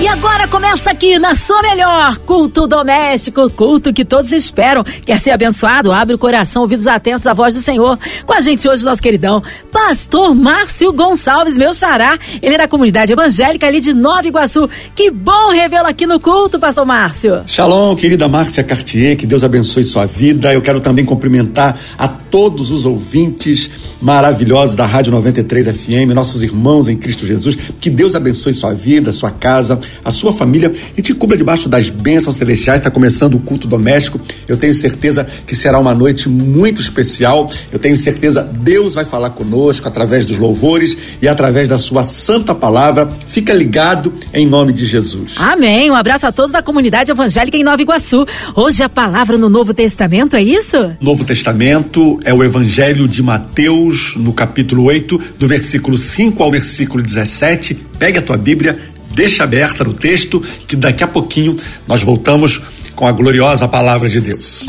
E agora começa aqui na sua melhor culto doméstico, culto que todos esperam. Quer ser abençoado? Abre o coração, ouvidos atentos à voz do Senhor. Com a gente hoje, nosso queridão, Pastor Márcio Gonçalves, meu xará. Ele é da comunidade evangélica ali de Nova Iguaçu. Que bom revê-lo aqui no culto, Pastor Márcio. Shalom, querida Márcia Cartier, que Deus abençoe sua vida. Eu quero também cumprimentar a todos os ouvintes maravilhosos da Rádio 93 FM, nossos irmãos em Cristo Jesus. Que Deus abençoe sua vida, sua casa, a sua família e te cubra debaixo das bênçãos celestiais. Está começando o culto doméstico. Eu tenho certeza que será uma noite muito especial. Eu tenho certeza Deus vai falar conosco através dos louvores e através da sua santa palavra. Fica ligado em nome de Jesus. Amém. Um abraço a todos da comunidade evangélica em Nova Iguaçu. Hoje a palavra no Novo Testamento, é isso? Novo Testamento é o Evangelho de Mateus, no capítulo 8, do versículo 5 ao versículo 17. Pegue a tua Bíblia Deixa aberta no texto que daqui a pouquinho nós voltamos com a gloriosa palavra de Deus.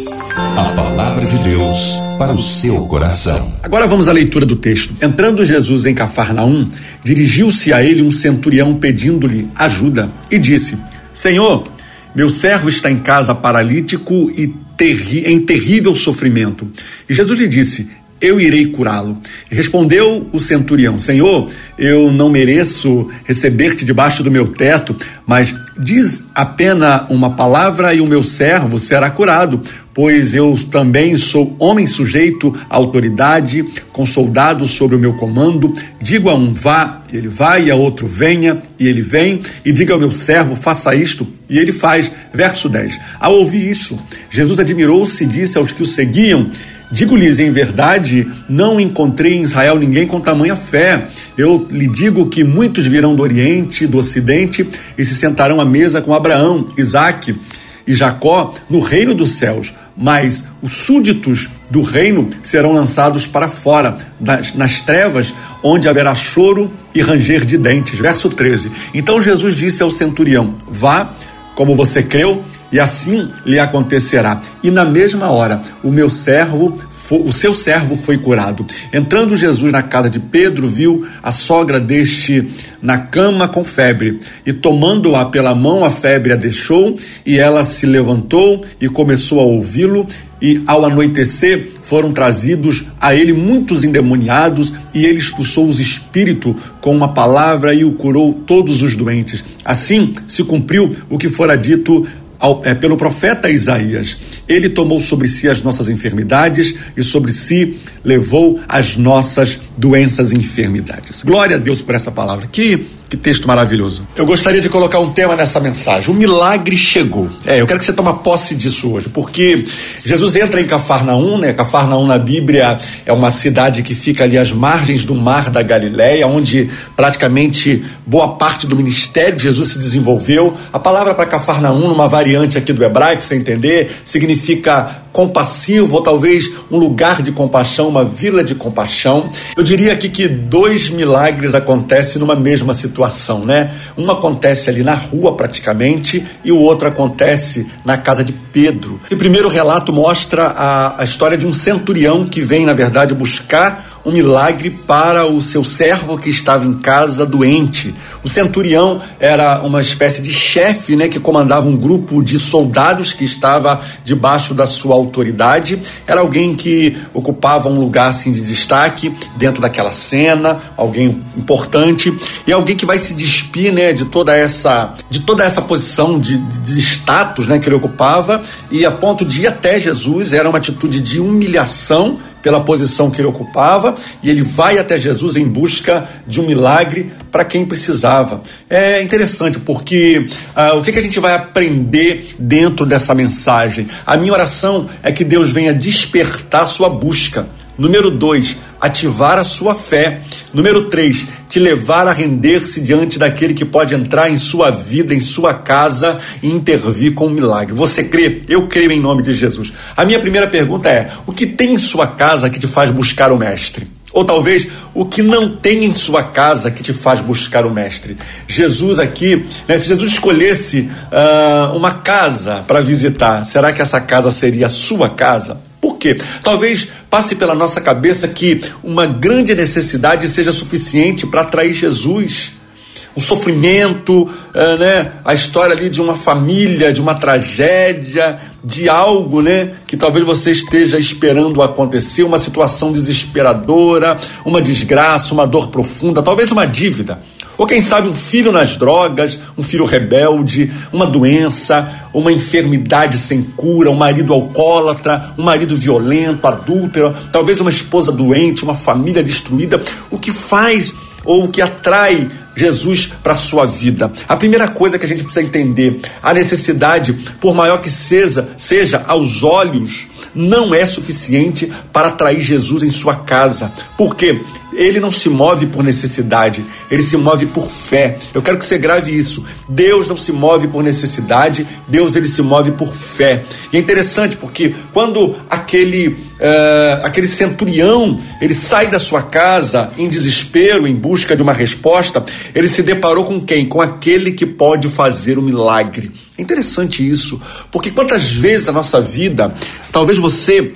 A palavra de Deus para o seu coração. Agora vamos à leitura do texto. Entrando Jesus em Cafarnaum, dirigiu-se a ele um centurião pedindo-lhe ajuda e disse: Senhor, meu servo está em casa paralítico e terri em terrível sofrimento. E Jesus lhe disse: eu irei curá-lo. Respondeu o centurião: Senhor, eu não mereço receber-te debaixo do meu teto, mas diz apenas uma palavra e o meu servo será curado. Pois eu também sou homem sujeito à autoridade, com soldados sobre o meu comando. Digo a um vá, e ele vai, e a outro venha, e ele vem, e diga ao meu servo, faça isto, e ele faz. Verso 10. Ao ouvir isso, Jesus admirou-se e disse aos que o seguiam: Digo-lhes em verdade, não encontrei em Israel ninguém com tamanha fé. Eu lhe digo que muitos virão do Oriente, do Ocidente e se sentarão à mesa com Abraão, Isaque e Jacó no reino dos céus. Mas os súditos do reino serão lançados para fora, nas, nas trevas, onde haverá choro e ranger de dentes. Verso 13. Então Jesus disse ao centurião: Vá, como você creu, e assim lhe acontecerá. E na mesma hora, o meu servo, o seu servo foi curado. Entrando Jesus na casa de Pedro, viu a sogra deste na cama com febre, e tomando-a pela mão, a febre a deixou, e ela se levantou e começou a ouvi-lo. E ao anoitecer foram trazidos a ele muitos endemoniados, e ele expulsou os espíritos com uma palavra e o curou todos os doentes. Assim se cumpriu o que fora dito ao, é, pelo profeta Isaías. Ele tomou sobre si as nossas enfermidades e sobre si levou as nossas doenças e enfermidades. Glória a Deus por essa palavra. Que que texto maravilhoso. Eu gostaria de colocar um tema nessa mensagem. O milagre chegou. É, eu quero que você tome posse disso hoje, porque Jesus entra em Cafarnaum, né? Cafarnaum na Bíblia é uma cidade que fica ali às margens do mar da Galileia, onde praticamente boa parte do ministério de Jesus se desenvolveu. A palavra para Cafarnaum, numa variante aqui do hebraico, você entender, significa compassivo, ou talvez um lugar de compaixão, uma vila de compaixão. Eu diria aqui que dois milagres acontecem numa mesma situação, né? Um acontece ali na rua, praticamente, e o outro acontece na casa de Pedro. Esse primeiro relato mostra a, a história de um centurião que vem, na verdade, buscar um milagre para o seu servo que estava em casa doente. O centurião era uma espécie de chefe, né, que comandava um grupo de soldados que estava debaixo da sua autoridade. Era alguém que ocupava um lugar assim de destaque dentro daquela cena, alguém importante e alguém que vai se despir, né, de toda essa de toda essa posição de, de, de status, né, que ele ocupava e a ponto de ir até Jesus. Era uma atitude de humilhação pela posição que ele ocupava e ele vai até Jesus em busca de um milagre para quem precisava. É interessante porque uh, o que, que a gente vai aprender dentro dessa mensagem? A minha oração é que Deus venha despertar sua busca. Número dois, ativar a sua fé. Número 3, te levar a render-se diante daquele que pode entrar em sua vida, em sua casa e intervir com um milagre. Você crê? Eu creio em nome de Jesus. A minha primeira pergunta é: o que tem em sua casa que te faz buscar o Mestre? Ou talvez o que não tem em sua casa que te faz buscar o Mestre. Jesus aqui, né, se Jesus escolhesse uh, uma casa para visitar, será que essa casa seria a sua casa? Quê? Talvez passe pela nossa cabeça que uma grande necessidade seja suficiente para atrair Jesus o sofrimento, é, né? a história ali de uma família, de uma tragédia, de algo né? que talvez você esteja esperando acontecer, uma situação desesperadora, uma desgraça, uma dor profunda, talvez uma dívida. Ou quem sabe um filho nas drogas, um filho rebelde, uma doença, uma enfermidade sem cura, um marido alcoólatra, um marido violento, adúltero, talvez uma esposa doente, uma família destruída. O que faz ou o que atrai Jesus para a sua vida. A primeira coisa que a gente precisa entender, a necessidade, por maior que seja, seja aos olhos, não é suficiente para atrair Jesus em sua casa. Por quê? Ele não se move por necessidade, ele se move por fé. Eu quero que você grave isso. Deus não se move por necessidade, Deus ele se move por fé. E é interessante porque quando aquele uh, aquele centurião ele sai da sua casa em desespero, em busca de uma resposta, ele se deparou com quem? Com aquele que pode fazer o milagre. É interessante isso, porque quantas vezes na nossa vida, talvez você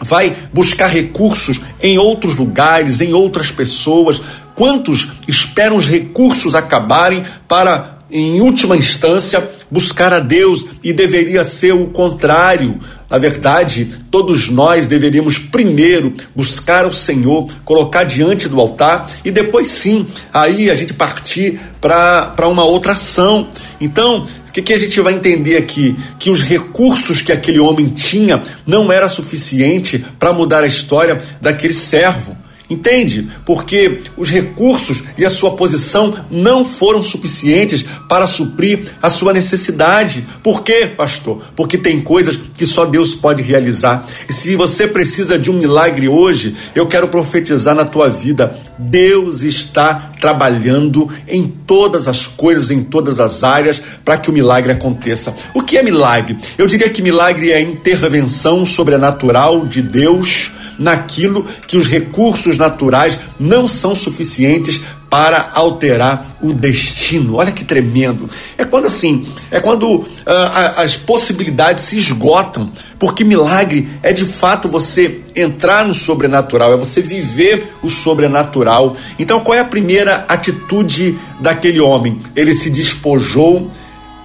vai buscar recursos em outros lugares, em outras pessoas. Quantos esperam os recursos acabarem para, em última instância, buscar a Deus? E deveria ser o contrário. Na verdade, todos nós deveríamos primeiro buscar o Senhor, colocar diante do altar e depois sim, aí a gente partir para uma outra ação. Então, que, que a gente vai entender aqui? Que os recursos que aquele homem tinha não era suficiente para mudar a história daquele servo. Entende? Porque os recursos e a sua posição não foram suficientes para suprir a sua necessidade. Por quê, pastor? Porque tem coisas que só Deus pode realizar. E se você precisa de um milagre hoje, eu quero profetizar na tua vida. Deus está trabalhando em todas as coisas, em todas as áreas, para que o milagre aconteça. O que é milagre? Eu diria que milagre é a intervenção sobrenatural de Deus naquilo que os recursos naturais não são suficientes para alterar o destino. Olha que tremendo. É quando assim, é quando uh, as possibilidades se esgotam, porque milagre é de fato você entrar no sobrenatural, é você viver o sobrenatural. Então, qual é a primeira atitude daquele homem? Ele se despojou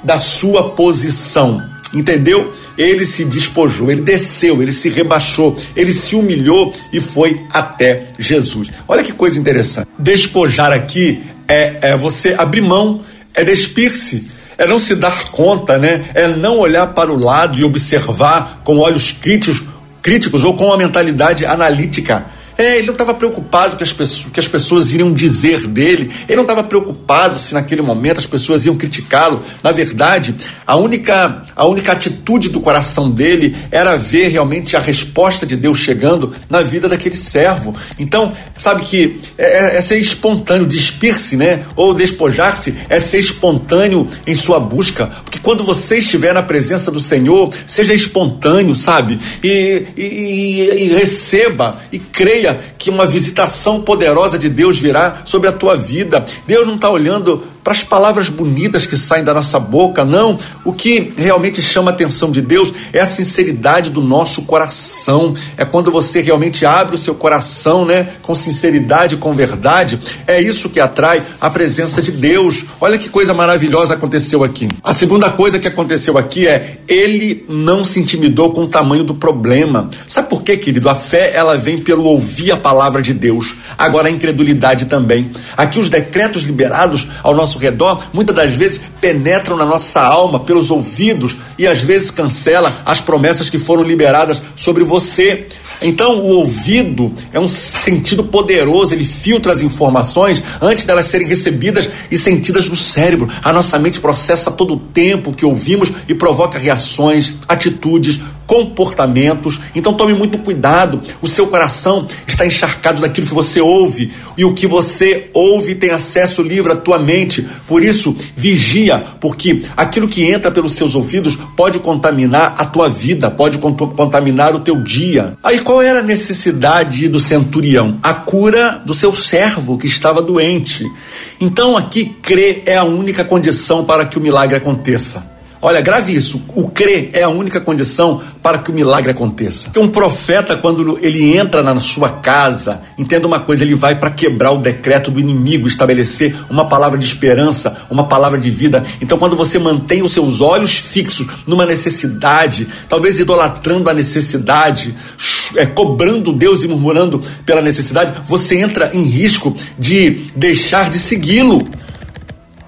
da sua posição. Entendeu? Ele se despojou, ele desceu, ele se rebaixou, ele se humilhou e foi até Jesus. Olha que coisa interessante. Despojar aqui é, é você abrir mão, é despir-se é não se dar conta, né? É não olhar para o lado e observar com olhos críticos, críticos ou com uma mentalidade analítica. É, ele não estava preocupado que as, pessoas, que as pessoas iriam dizer dele, ele não estava preocupado se naquele momento as pessoas iam criticá-lo. Na verdade, a única, a única atitude do coração dele era ver realmente a resposta de Deus chegando na vida daquele servo. Então, sabe que é, é, é ser espontâneo, despir-se, né? Ou despojar-se, é ser espontâneo em sua busca. Porque quando você estiver na presença do Senhor, seja espontâneo, sabe? E, e, e, e receba e creia que uma visitação poderosa de Deus virá sobre a tua vida. Deus não está olhando para as palavras bonitas que saem da nossa boca, não. O que realmente chama a atenção de Deus é a sinceridade do nosso coração. É quando você realmente abre o seu coração, né, com sinceridade, com verdade. É isso que atrai a presença de Deus. Olha que coisa maravilhosa aconteceu aqui. A segunda coisa que aconteceu aqui é ele não se intimidou com o tamanho do problema. Sabe por quê, querido? A fé ela vem pelo ouvir a palavra de Deus. Agora a incredulidade também. Aqui os decretos liberados ao nosso nosso redor, muitas das vezes penetram na nossa alma pelos ouvidos e às vezes cancela as promessas que foram liberadas sobre você. Então, o ouvido é um sentido poderoso, ele filtra as informações antes delas serem recebidas e sentidas no cérebro. A nossa mente processa todo o tempo que ouvimos e provoca reações, atitudes, comportamentos. Então, tome muito cuidado. O seu coração está encharcado naquilo que você ouve, e o que você ouve tem acesso livre à tua mente. Por isso, vigia, porque aquilo que entra pelos seus ouvidos pode contaminar a tua vida, pode contaminar o teu dia. Aí qual era a necessidade do centurião? A cura do seu servo que estava doente. Então aqui crer é a única condição para que o milagre aconteça. Olha, grave isso. O crer é a única condição para que o milagre aconteça. Porque um profeta, quando ele entra na sua casa, entenda uma coisa, ele vai para quebrar o decreto do inimigo, estabelecer uma palavra de esperança, uma palavra de vida. Então, quando você mantém os seus olhos fixos numa necessidade, talvez idolatrando a necessidade, é, cobrando Deus e murmurando pela necessidade, você entra em risco de deixar de segui-lo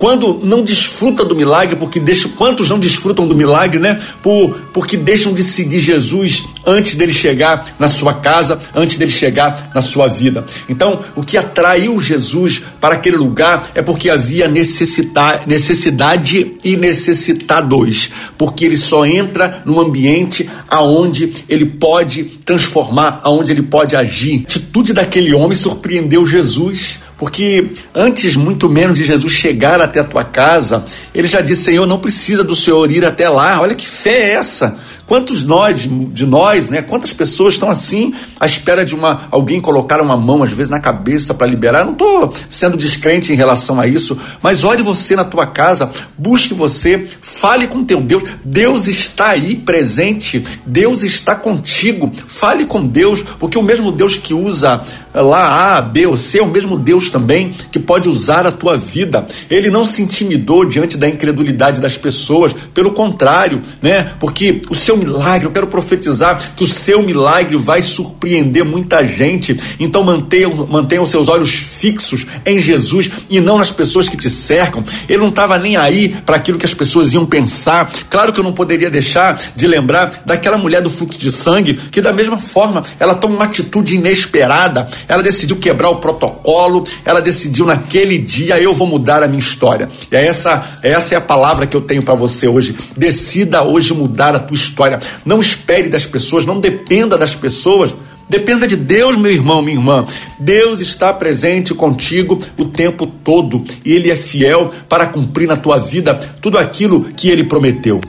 quando não desfruta do milagre, porque deixa, quantos não desfrutam do milagre, né? Por, porque deixam de seguir Jesus antes dele chegar na sua casa, antes dele chegar na sua vida. Então, o que atraiu Jesus para aquele lugar é porque havia necessidade, necessidade e necessitados, porque ele só entra num ambiente aonde ele pode transformar, aonde ele pode agir. A atitude daquele homem surpreendeu Jesus. Porque antes, muito menos, de Jesus chegar até a tua casa, ele já disse: Senhor, não precisa do Senhor ir até lá. Olha que fé é essa. Quantos nós, de nós, né? Quantas pessoas estão assim à espera de uma alguém colocar uma mão às vezes na cabeça para liberar? Eu não estou sendo descrente em relação a isso, mas olhe você na tua casa, busque você, fale com teu Deus. Deus está aí presente, Deus está contigo. Fale com Deus, porque o mesmo Deus que usa lá A, B ou C, é o mesmo Deus também que pode usar a tua vida. Ele não se intimidou diante da incredulidade das pessoas, pelo contrário, né? Porque o seu milagre, eu quero profetizar que o seu milagre vai surpreender muita gente. Então mantenha, mantenha os seus olhos fixos em Jesus e não nas pessoas que te cercam. Ele não estava nem aí para aquilo que as pessoas iam pensar. Claro que eu não poderia deixar de lembrar daquela mulher do fluxo de sangue que da mesma forma ela toma uma atitude inesperada ela decidiu quebrar o protocolo, ela decidiu naquele dia eu vou mudar a minha história. E é essa, essa é a palavra que eu tenho para você hoje. Decida hoje mudar a tua história. Não espere das pessoas, não dependa das pessoas. Dependa de Deus, meu irmão, minha irmã. Deus está presente contigo o tempo todo e Ele é fiel para cumprir na tua vida tudo aquilo que Ele prometeu.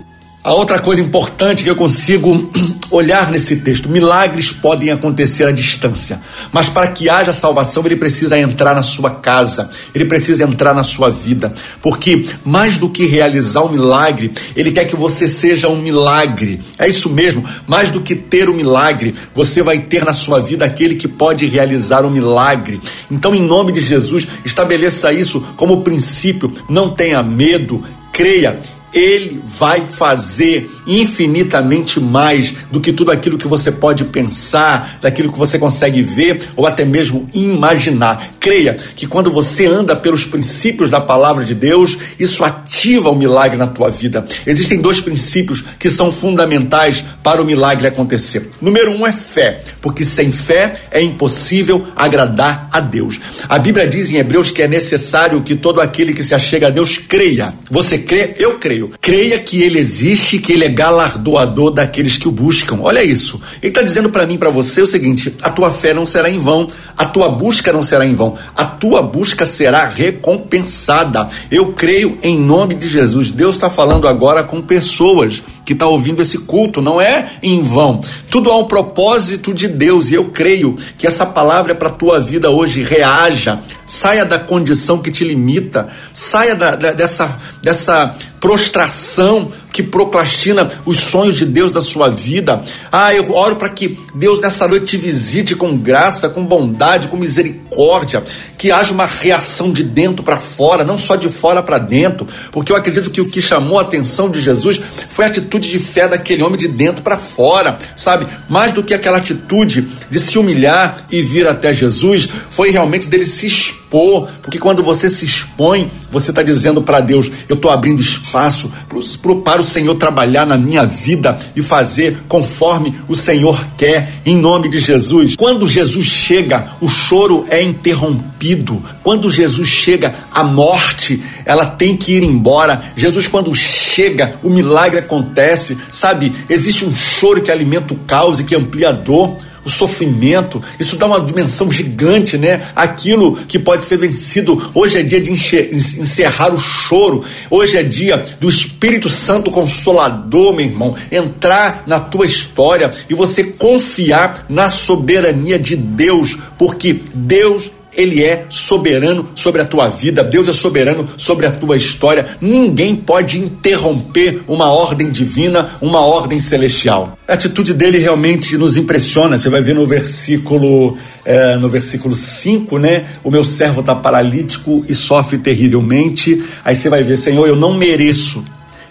A outra coisa importante que eu consigo olhar nesse texto: milagres podem acontecer à distância, mas para que haja salvação, ele precisa entrar na sua casa, ele precisa entrar na sua vida, porque mais do que realizar um milagre, ele quer que você seja um milagre. É isso mesmo, mais do que ter um milagre, você vai ter na sua vida aquele que pode realizar um milagre. Então, em nome de Jesus, estabeleça isso como princípio, não tenha medo, creia ele vai fazer infinitamente mais do que tudo aquilo que você pode pensar, daquilo que você consegue ver ou até mesmo imaginar. Creia que quando você anda pelos princípios da palavra de Deus, isso ativa o milagre na tua vida. Existem dois princípios que são fundamentais para o milagre acontecer. Número um é fé, porque sem fé é impossível agradar a Deus. A Bíblia diz em Hebreus que é necessário que todo aquele que se achega a Deus creia. Você crê? Eu creio. Creia que Ele existe, que Ele é galardoador daqueles que o buscam. Olha isso. Ele está dizendo para mim, para você o seguinte: a tua fé não será em vão, a tua busca não será em vão, a tua busca será recompensada. Eu creio em nome de Jesus. Deus está falando agora com pessoas que está ouvindo esse culto, não é em vão. Tudo há um propósito de Deus e eu creio que essa palavra é para a tua vida hoje. Reaja, saia da condição que te limita, saia da, da, dessa, dessa prostração que procrastina os sonhos de Deus da sua vida. Ah, eu oro para que Deus nessa noite te visite com graça, com bondade, com misericórdia, que haja uma reação de dentro para fora, não só de fora para dentro, porque eu acredito que o que chamou a atenção de Jesus foi a atitude de fé daquele homem de dentro para fora, sabe? Mais do que aquela atitude de se humilhar e vir até Jesus, foi realmente dele se expor, porque quando você se expõe, você está dizendo para Deus: eu estou abrindo espaço para o Senhor trabalhar na minha vida e fazer conforme o Senhor quer, em nome de Jesus. Quando Jesus chega, o choro é interrompido. Quando Jesus chega, a morte, ela tem que ir embora. Jesus, quando chega, o milagre acontece, sabe? Existe um choro que alimenta o caos e que amplia a dor. O sofrimento, isso dá uma dimensão gigante, né? Aquilo que pode ser vencido. Hoje é dia de encerrar o choro, hoje é dia do Espírito Santo Consolador, meu irmão, entrar na tua história e você confiar na soberania de Deus, porque Deus ele é soberano sobre a tua vida, Deus é soberano sobre a tua história. Ninguém pode interromper uma ordem divina, uma ordem celestial. A atitude dele realmente nos impressiona. Você vai ver no versículo é, no versículo 5, né? O meu servo está paralítico e sofre terrivelmente. Aí você vai ver, Senhor, eu não mereço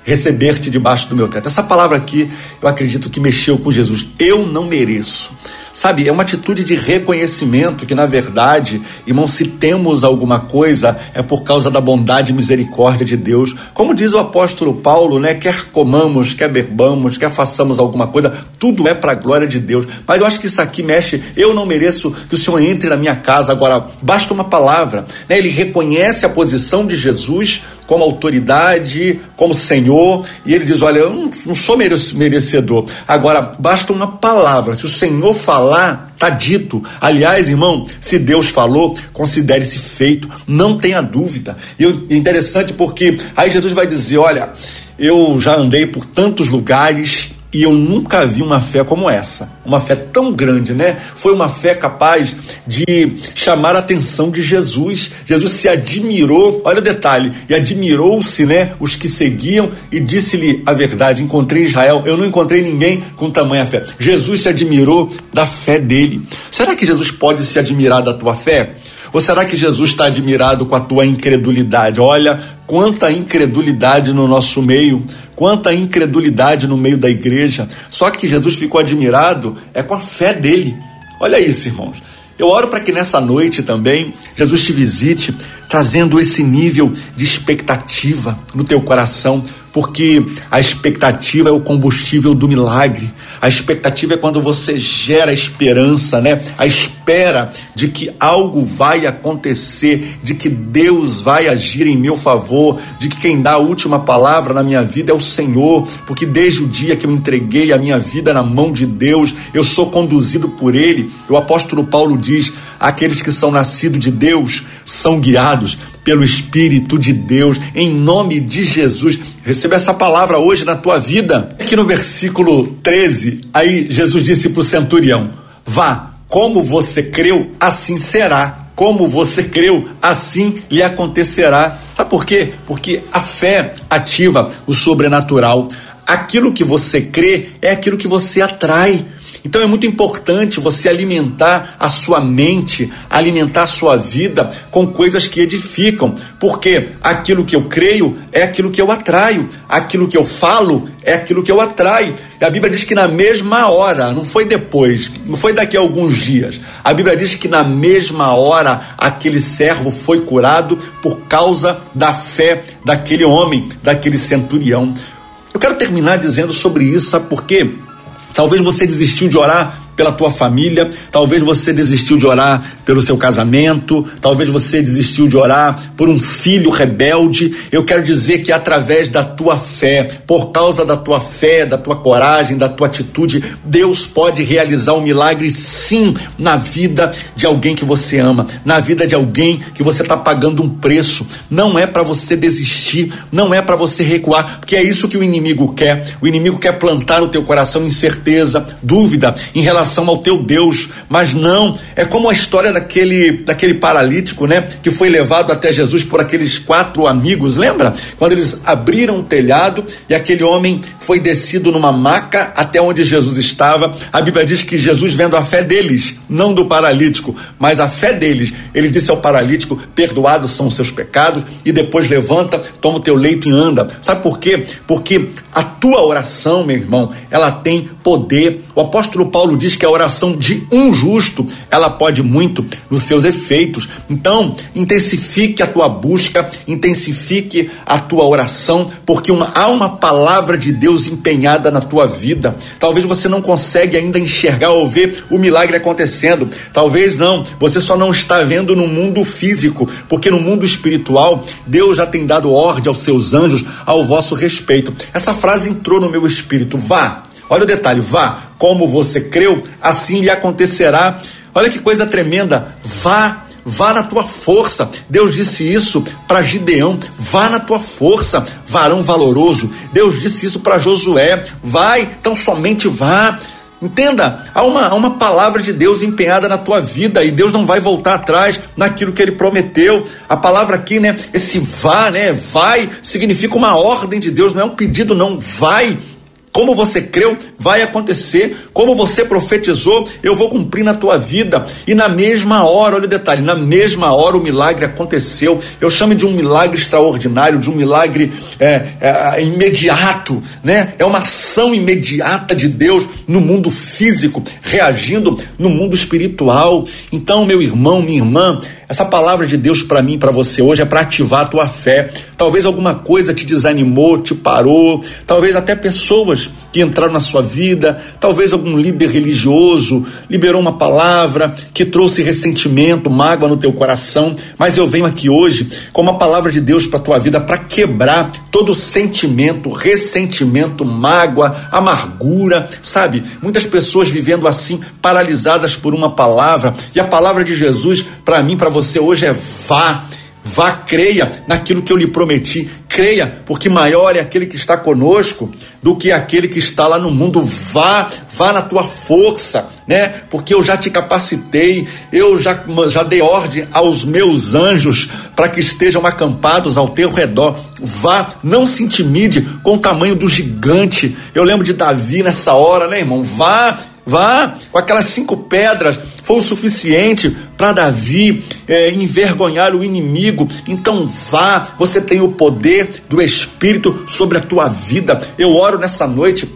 receber-te debaixo do meu teto. Essa palavra aqui, eu acredito que mexeu com Jesus. Eu não mereço. Sabe, é uma atitude de reconhecimento que, na verdade, irmão, se temos alguma coisa, é por causa da bondade e misericórdia de Deus. Como diz o apóstolo Paulo, né? Quer comamos, quer bebamos, quer façamos alguma coisa, tudo é para a glória de Deus. Mas eu acho que isso aqui mexe. Eu não mereço que o Senhor entre na minha casa. Agora, basta uma palavra. Né? Ele reconhece a posição de Jesus como autoridade, como Senhor, e ele diz: Olha, eu não, não sou merecedor. Agora, basta uma palavra. Se o Senhor falar, está dito. Aliás, irmão, se Deus falou, considere-se feito, não tenha dúvida. E é interessante porque aí Jesus vai dizer: Olha, eu já andei por tantos lugares e eu nunca vi uma fé como essa, uma fé tão grande, né? Foi uma fé capaz de chamar a atenção de Jesus. Jesus se admirou, olha o detalhe, e admirou-se, né, os que seguiam e disse-lhe a verdade: encontrei Israel, eu não encontrei ninguém com tamanha fé. Jesus se admirou da fé dele. Será que Jesus pode se admirar da tua fé? Ou será que Jesus está admirado com a tua incredulidade? Olha quanta incredulidade no nosso meio quanta incredulidade no meio da igreja. Só que Jesus ficou admirado é com a fé dele. Olha isso, irmãos. Eu oro para que nessa noite também Jesus te visite, trazendo esse nível de expectativa no teu coração, porque a expectativa é o combustível do milagre. A expectativa é quando você gera esperança, né? A espera de que algo vai acontecer, de que Deus vai agir em meu favor, de que quem dá a última palavra na minha vida é o Senhor, porque desde o dia que eu entreguei a minha vida na mão de Deus, eu sou conduzido por Ele. O apóstolo Paulo diz: aqueles que são nascidos de Deus são guiados pelo Espírito de Deus, em nome de Jesus. Receba essa palavra hoje na tua vida. Aqui no versículo 13, aí Jesus disse para o centurião: Vá, como você creu, assim será. Como você creu, assim lhe acontecerá. Sabe por quê? Porque a fé ativa o sobrenatural. Aquilo que você crê é aquilo que você atrai. Então é muito importante você alimentar a sua mente, alimentar a sua vida com coisas que edificam, porque aquilo que eu creio é aquilo que eu atraio, aquilo que eu falo é aquilo que eu atraio. E a Bíblia diz que na mesma hora, não foi depois, não foi daqui a alguns dias. A Bíblia diz que na mesma hora aquele servo foi curado por causa da fé daquele homem, daquele centurião. Eu quero terminar dizendo sobre isso, sabe por quê? Talvez você desistiu de orar pela tua família, talvez você desistiu de orar pelo seu casamento, talvez você desistiu de orar por um filho rebelde. Eu quero dizer que através da tua fé, por causa da tua fé, da tua coragem, da tua atitude, Deus pode realizar um milagre sim na vida de alguém que você ama, na vida de alguém que você está pagando um preço. Não é para você desistir, não é para você recuar, porque é isso que o inimigo quer. O inimigo quer plantar no teu coração incerteza, dúvida em relação ao teu Deus, mas não, é como a história daquele, daquele paralítico, né? Que foi levado até Jesus por aqueles quatro amigos, lembra? Quando eles abriram o telhado e aquele homem foi descido numa maca até onde Jesus estava. A Bíblia diz que Jesus, vendo a fé deles, não do paralítico, mas a fé deles, ele disse ao paralítico: Perdoados são os seus pecados, e depois levanta, toma o teu leito e anda. Sabe por quê? Porque a tua oração, meu irmão, ela tem poder. O apóstolo Paulo diz que a oração de um justo, ela pode muito nos seus efeitos. Então, intensifique a tua busca, intensifique a tua oração, porque uma, há uma palavra de Deus empenhada na tua vida. Talvez você não consegue ainda enxergar ou ver o milagre acontecendo. Talvez não, você só não está vendo no mundo físico, porque no mundo espiritual, Deus já tem dado ordem aos seus anjos ao vosso respeito. Essa frase entrou no meu espírito. Vá, Olha o detalhe, vá, como você creu, assim lhe acontecerá. Olha que coisa tremenda, vá Vá na tua força. Deus disse isso para Gideão. Vá na tua força, varão valoroso. Deus disse isso para Josué. Vai, então somente vá. Entenda, há uma, há uma palavra de Deus empenhada na tua vida e Deus não vai voltar atrás naquilo que ele prometeu. A palavra aqui, né? Esse vá, né? Vai significa uma ordem de Deus, não é um pedido, não. Vai. Como você creu, vai acontecer. Como você profetizou, eu vou cumprir na tua vida. E na mesma hora, olha o detalhe, na mesma hora o milagre aconteceu. Eu chamo de um milagre extraordinário, de um milagre é, é, imediato, né? É uma ação imediata de Deus no mundo físico, reagindo no mundo espiritual. Então, meu irmão, minha irmã, essa palavra de Deus para mim, para você hoje é para ativar a tua fé. Talvez alguma coisa te desanimou, te parou, talvez até pessoas que entraram na sua vida, talvez algum líder religioso liberou uma palavra que trouxe ressentimento, mágoa no teu coração, mas eu venho aqui hoje com uma palavra de Deus para tua vida para quebrar todo sentimento, ressentimento, mágoa, amargura, sabe? Muitas pessoas vivendo assim, paralisadas por uma palavra, e a palavra de Jesus para mim, para você hoje é vá Vá, creia naquilo que eu lhe prometi. Creia, porque maior é aquele que está conosco do que aquele que está lá no mundo. Vá, vá na tua força, né? Porque eu já te capacitei, eu já, já dei ordem aos meus anjos para que estejam acampados ao teu redor. Vá, não se intimide com o tamanho do gigante. Eu lembro de Davi nessa hora, né, irmão? Vá, vá com aquelas cinco pedras foi o suficiente para Davi é, envergonhar o inimigo. Então vá, você tem o poder do Espírito sobre a tua vida. Eu oro nessa noite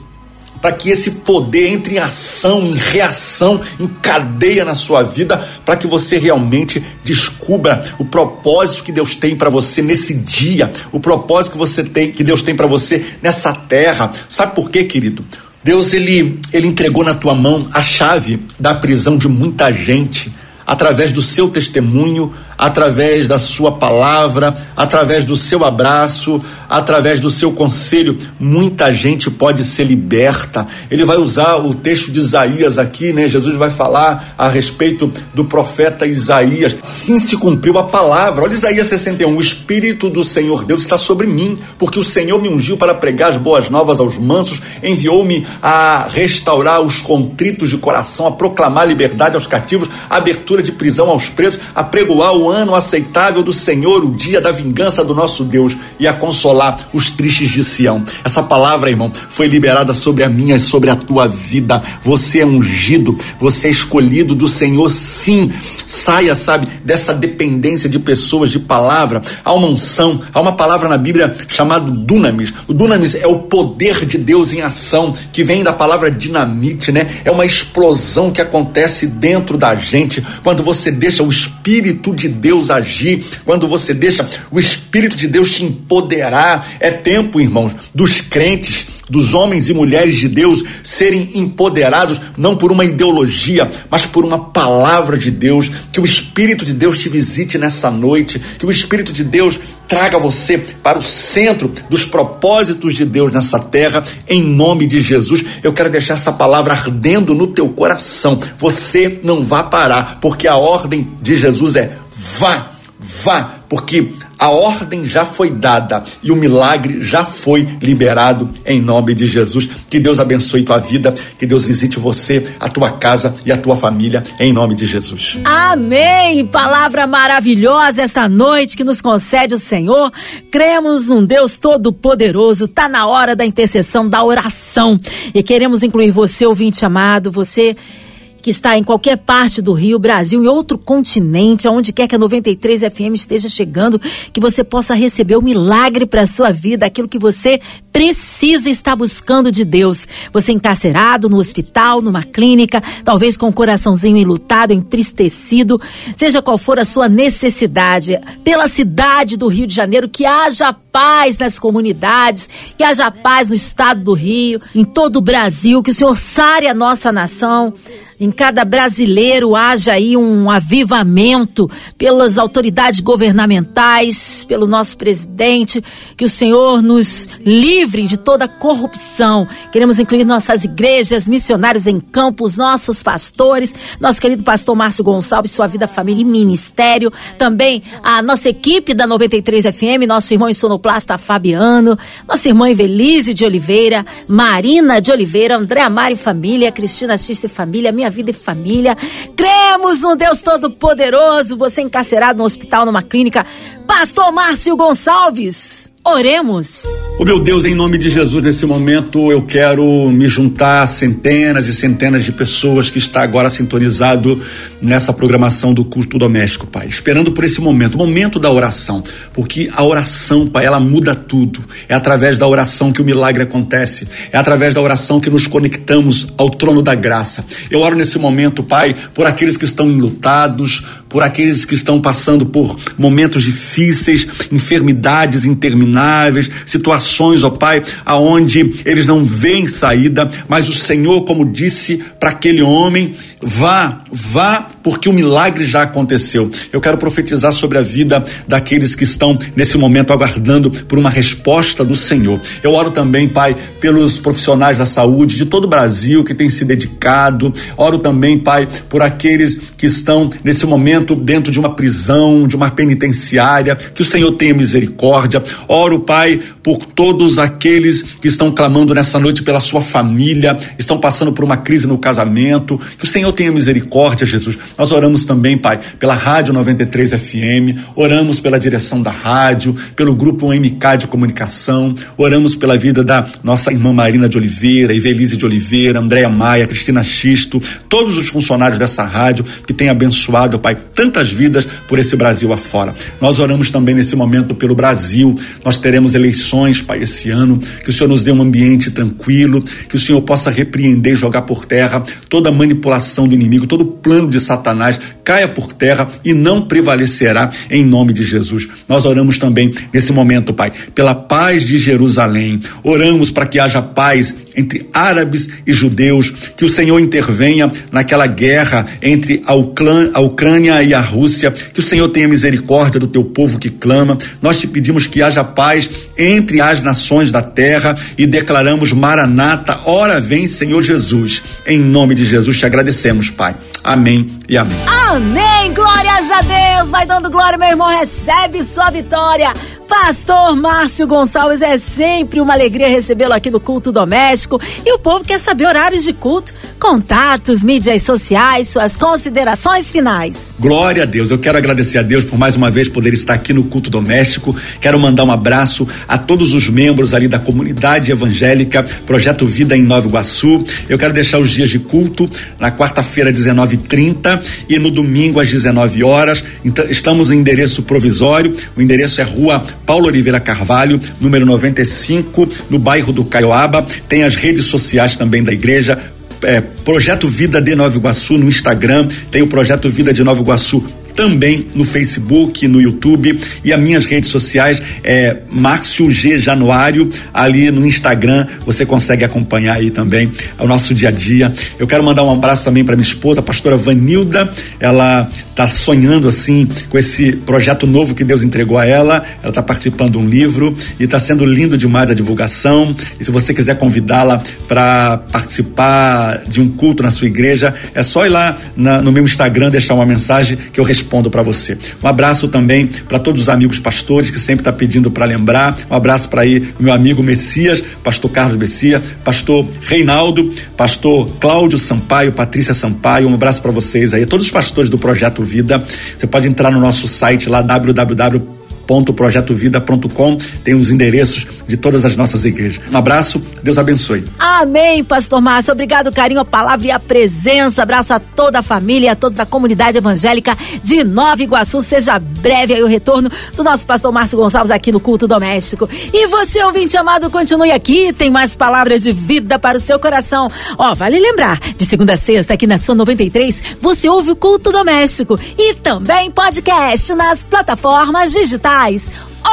para que esse poder entre em ação, em reação, em cadeia na sua vida, para que você realmente descubra o propósito que Deus tem para você nesse dia, o propósito que você tem, que Deus tem para você nessa terra. Sabe por quê, querido? Deus ele, ele entregou na tua mão a chave da prisão de muita gente através do seu testemunho, através da sua palavra, através do seu abraço, através do seu conselho, muita gente pode ser liberta. Ele vai usar o texto de Isaías aqui, né? Jesus vai falar a respeito do profeta Isaías. Sim, se cumpriu a palavra. Olha Isaías 61. O Espírito do Senhor Deus está sobre mim, porque o Senhor me ungiu para pregar as boas novas aos mansos, enviou-me a restaurar os contritos de coração, a proclamar liberdade aos cativos, a abertura de prisão aos presos, a pregoar o ano aceitável do Senhor, o dia da vingança do nosso Deus e a consolar os tristes de Sião. Essa palavra, irmão, foi liberada sobre a minha e sobre a tua vida. Você é ungido, você é escolhido do Senhor, sim. Saia, sabe, dessa dependência de pessoas, de palavra. Há uma unção, há uma palavra na Bíblia chamada dunamis. O dunamis é o poder de Deus em ação, que vem da palavra dinamite, né? É uma explosão que acontece dentro da gente quando você deixa o Espírito de Deus agir, quando você deixa o Espírito de Deus te empoderar é tempo, irmãos, dos crentes, dos homens e mulheres de Deus serem empoderados não por uma ideologia, mas por uma palavra de Deus. Que o Espírito de Deus te visite nessa noite, que o Espírito de Deus traga você para o centro dos propósitos de Deus nessa terra, em nome de Jesus. Eu quero deixar essa palavra ardendo no teu coração. Você não vai parar, porque a ordem de Jesus é vá, vá, porque a ordem já foi dada e o milagre já foi liberado em nome de Jesus. Que Deus abençoe tua vida, que Deus visite você, a tua casa e a tua família em nome de Jesus. Amém. Palavra maravilhosa esta noite que nos concede o Senhor. Cremos num Deus todo poderoso. Tá na hora da intercessão, da oração. E queremos incluir você, ouvinte amado, você que está em qualquer parte do Rio, Brasil, em outro continente, aonde quer que a 93 FM esteja chegando, que você possa receber o milagre para a sua vida, aquilo que você precisa estar buscando de Deus. Você encarcerado no hospital, numa clínica, talvez com o coraçãozinho enlutado, entristecido, seja qual for a sua necessidade, pela cidade do Rio de Janeiro, que haja paz nas comunidades, que haja paz no estado do Rio, em todo o Brasil, que o Senhor sare a nossa nação em cada brasileiro haja aí um avivamento pelas autoridades governamentais, pelo nosso presidente, que o Senhor nos livre de toda corrupção. Queremos incluir nossas igrejas, missionários em campos, nossos pastores, nosso querido pastor Márcio Gonçalves, sua vida, família e ministério, também a nossa equipe da 93 FM, nosso irmão sonoplasta Fabiano, nossa irmã Evelise de Oliveira, Marina de Oliveira, André Amari Família, Cristina Xista e Família, Minha Vida e Família. Cremos no Deus Todo-Poderoso, você encarcerado no hospital, numa clínica. Pastor Márcio Gonçalves. Oremos. O oh, meu Deus, em nome de Jesus, nesse momento eu quero me juntar a centenas e centenas de pessoas que está agora sintonizado nessa programação do culto doméstico, Pai. Esperando por esse momento, momento da oração, porque a oração, Pai, ela muda tudo. É através da oração que o milagre acontece. É através da oração que nos conectamos ao trono da graça. Eu oro nesse momento, Pai, por aqueles que estão enlutados, por aqueles que estão passando por momentos difíceis, enfermidades intermináveis, situações, ó Pai, aonde eles não veem saída, mas o Senhor, como disse para aquele homem, vá, vá, porque o milagre já aconteceu. Eu quero profetizar sobre a vida daqueles que estão nesse momento aguardando por uma resposta do Senhor. Eu oro também, Pai, pelos profissionais da saúde de todo o Brasil que têm se dedicado. Oro também, Pai, por aqueles que estão nesse momento dentro de uma prisão, de uma penitenciária, que o Senhor tenha misericórdia. Oro, Pai, por todos aqueles que estão clamando nessa noite pela sua família, estão passando por uma crise no casamento. Que o Senhor tenha misericórdia, Jesus. Nós oramos também, Pai, pela Rádio 93 FM, oramos pela direção da rádio, pelo grupo MK de comunicação, oramos pela vida da nossa irmã Marina de Oliveira, Ivelise de Oliveira, Andréia Maia, Cristina Xisto, todos os funcionários dessa rádio que têm abençoado, Pai, tantas vidas por esse Brasil afora. Nós oramos também nesse momento pelo Brasil. Nós teremos eleições, Pai, esse ano. Que o Senhor nos dê um ambiente tranquilo, que o Senhor possa repreender e jogar por terra toda manipulação do inimigo, todo plano de Satanás caia por terra e não prevalecerá em nome de Jesus. Nós oramos também nesse momento, Pai, pela paz de Jerusalém. Oramos para que haja paz entre árabes e judeus, que o Senhor intervenha naquela guerra entre a, a Ucrânia e a Rússia, que o Senhor tenha misericórdia do teu povo que clama. Nós te pedimos que haja paz entre as nações da terra e declaramos Maranata, ora vem Senhor Jesus. Em nome de Jesus te agradecemos, Pai. Amém e amém. Amém. Glórias a Deus. Vai dando glória, meu irmão. Recebe sua vitória. Pastor Márcio Gonçalves, é sempre uma alegria recebê-lo aqui no Culto Doméstico. E o povo quer saber horários de culto, contatos, mídias sociais, suas considerações finais. Glória a Deus. Eu quero agradecer a Deus por mais uma vez poder estar aqui no Culto Doméstico. Quero mandar um abraço a todos os membros ali da comunidade evangélica Projeto Vida em Nova Iguaçu. Eu quero deixar os dias de culto na quarta-feira, 19h30 e no domingo às 19 horas. Então, estamos em endereço provisório. O endereço é Rua Paulo Oliveira Carvalho, número 95, no bairro do Caioaba. Tem as redes sociais também da igreja, é, Projeto Vida de Nova Iguaçu no Instagram, tem o Projeto Vida de Nova Iguaçu também no Facebook, no YouTube e as minhas redes sociais é Márcio G Januário, ali no Instagram, você consegue acompanhar aí também o nosso dia a dia. Eu quero mandar um abraço também para minha esposa, a pastora Vanilda, ela está sonhando assim com esse projeto novo que Deus entregou a ela. Ela está participando de um livro e está sendo lindo demais a divulgação. E se você quiser convidá-la para participar de um culto na sua igreja, é só ir lá na, no meu Instagram deixar uma mensagem que eu respondo para você. Um abraço também para todos os amigos pastores que sempre está pedindo para lembrar. Um abraço para aí meu amigo Messias, pastor Carlos Messias, pastor Reinaldo, pastor Cláudio Sampaio, Patrícia Sampaio. Um abraço para vocês aí, todos os pastores do projeto Vida. Você pode entrar no nosso site lá www www.projetovida.com tem os endereços de todas as nossas igrejas. Um abraço, Deus abençoe. Amém, pastor Márcio. Obrigado, carinho, a palavra e a presença. Abraço a toda a família, a toda a comunidade evangélica de Nova Iguaçu. Seja breve aí o retorno do nosso pastor Márcio Gonçalves aqui no culto doméstico. E você, ouvinte amado, continue aqui. Tem mais palavras de vida para o seu coração. Ó, vale lembrar, de segunda a sexta, aqui na sua 93, você ouve o culto doméstico e também podcast nas plataformas digitais